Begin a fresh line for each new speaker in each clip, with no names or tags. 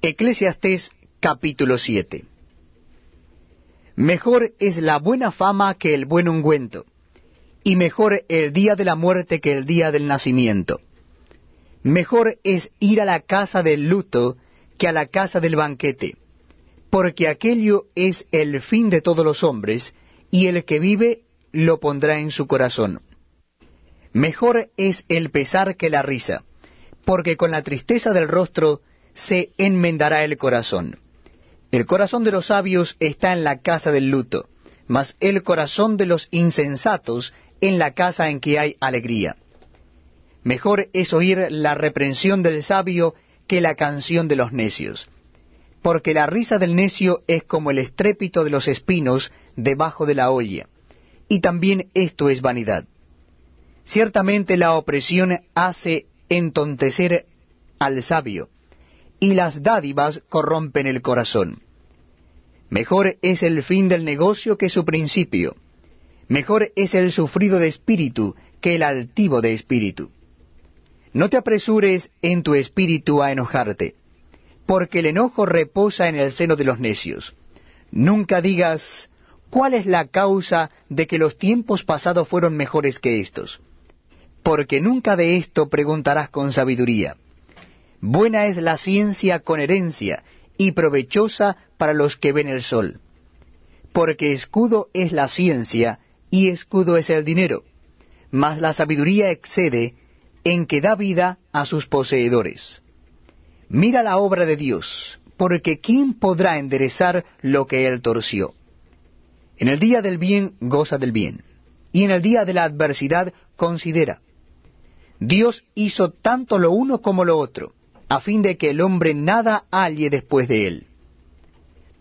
Eclesiastés capítulo 7 Mejor es la buena fama que el buen ungüento, y mejor el día de la muerte que el día del nacimiento. Mejor es ir a la casa del luto que a la casa del banquete, porque aquello es el fin de todos los hombres, y el que vive lo pondrá en su corazón. Mejor es el pesar que la risa, porque con la tristeza del rostro se enmendará el corazón. El corazón de los sabios está en la casa del luto, mas el corazón de los insensatos en la casa en que hay alegría. Mejor es oír la reprensión del sabio que la canción de los necios, porque la risa del necio es como el estrépito de los espinos debajo de la olla, y también esto es vanidad. Ciertamente la opresión hace entontecer al sabio, y las dádivas corrompen el corazón. Mejor es el fin del negocio que su principio. Mejor es el sufrido de espíritu que el altivo de espíritu. No te apresures en tu espíritu a enojarte, porque el enojo reposa en el seno de los necios. Nunca digas, ¿cuál es la causa de que los tiempos pasados fueron mejores que estos? Porque nunca de esto preguntarás con sabiduría Buena es la ciencia con herencia, y provechosa para los que ven el sol. Porque escudo es la ciencia, y escudo es el dinero, mas la sabiduría excede en que da vida a sus poseedores. Mira la obra de Dios, porque ¿quién podrá enderezar lo que él torció? En el día del bien goza del bien, y en el día de la adversidad considera. Dios hizo tanto lo uno como lo otro a fin de que el hombre nada halle después de él.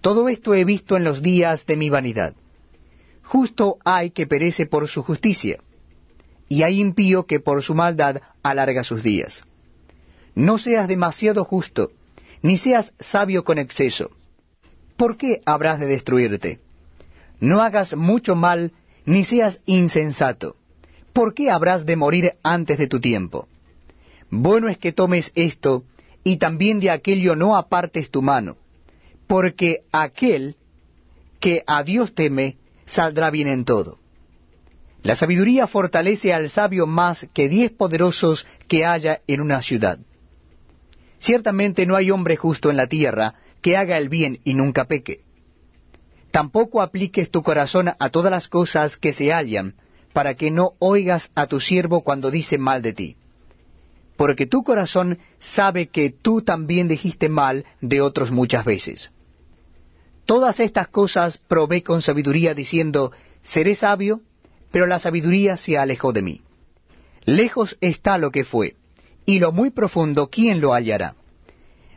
Todo esto he visto en los días de mi vanidad. Justo hay que perece por su justicia, y hay impío que por su maldad alarga sus días. No seas demasiado justo, ni seas sabio con exceso. ¿Por qué habrás de destruirte? No hagas mucho mal, ni seas insensato. ¿Por qué habrás de morir antes de tu tiempo? Bueno es que tomes esto, y también de aquello no apartes tu mano, porque aquel que a Dios teme saldrá bien en todo. La sabiduría fortalece al sabio más que diez poderosos que haya en una ciudad. Ciertamente no hay hombre justo en la tierra que haga el bien y nunca peque. Tampoco apliques tu corazón a todas las cosas que se hallan, para que no oigas a tu siervo cuando dice mal de ti porque tu corazón sabe que tú también dijiste mal de otros muchas veces. Todas estas cosas probé con sabiduría diciendo, seré sabio, pero la sabiduría se alejó de mí. Lejos está lo que fue, y lo muy profundo, ¿quién lo hallará?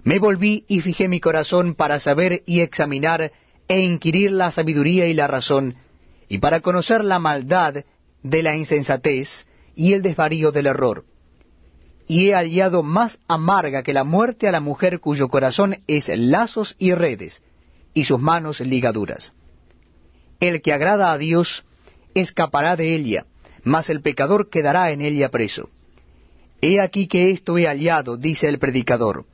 Me volví y fijé mi corazón para saber y examinar e inquirir la sabiduría y la razón, y para conocer la maldad de la insensatez y el desvarío del error y he hallado más amarga que la muerte a la mujer cuyo corazón es lazos y redes, y sus manos ligaduras. El que agrada a Dios escapará de ella, mas el pecador quedará en ella preso. He aquí que esto he hallado, dice el predicador,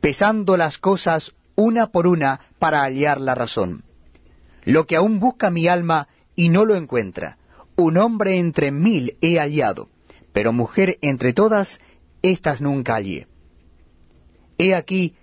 pesando las cosas una por una para hallar la razón. Lo que aún busca mi alma y no lo encuentra, un hombre entre mil he hallado pero mujer entre todas, éstas nunca hallé. He aquí,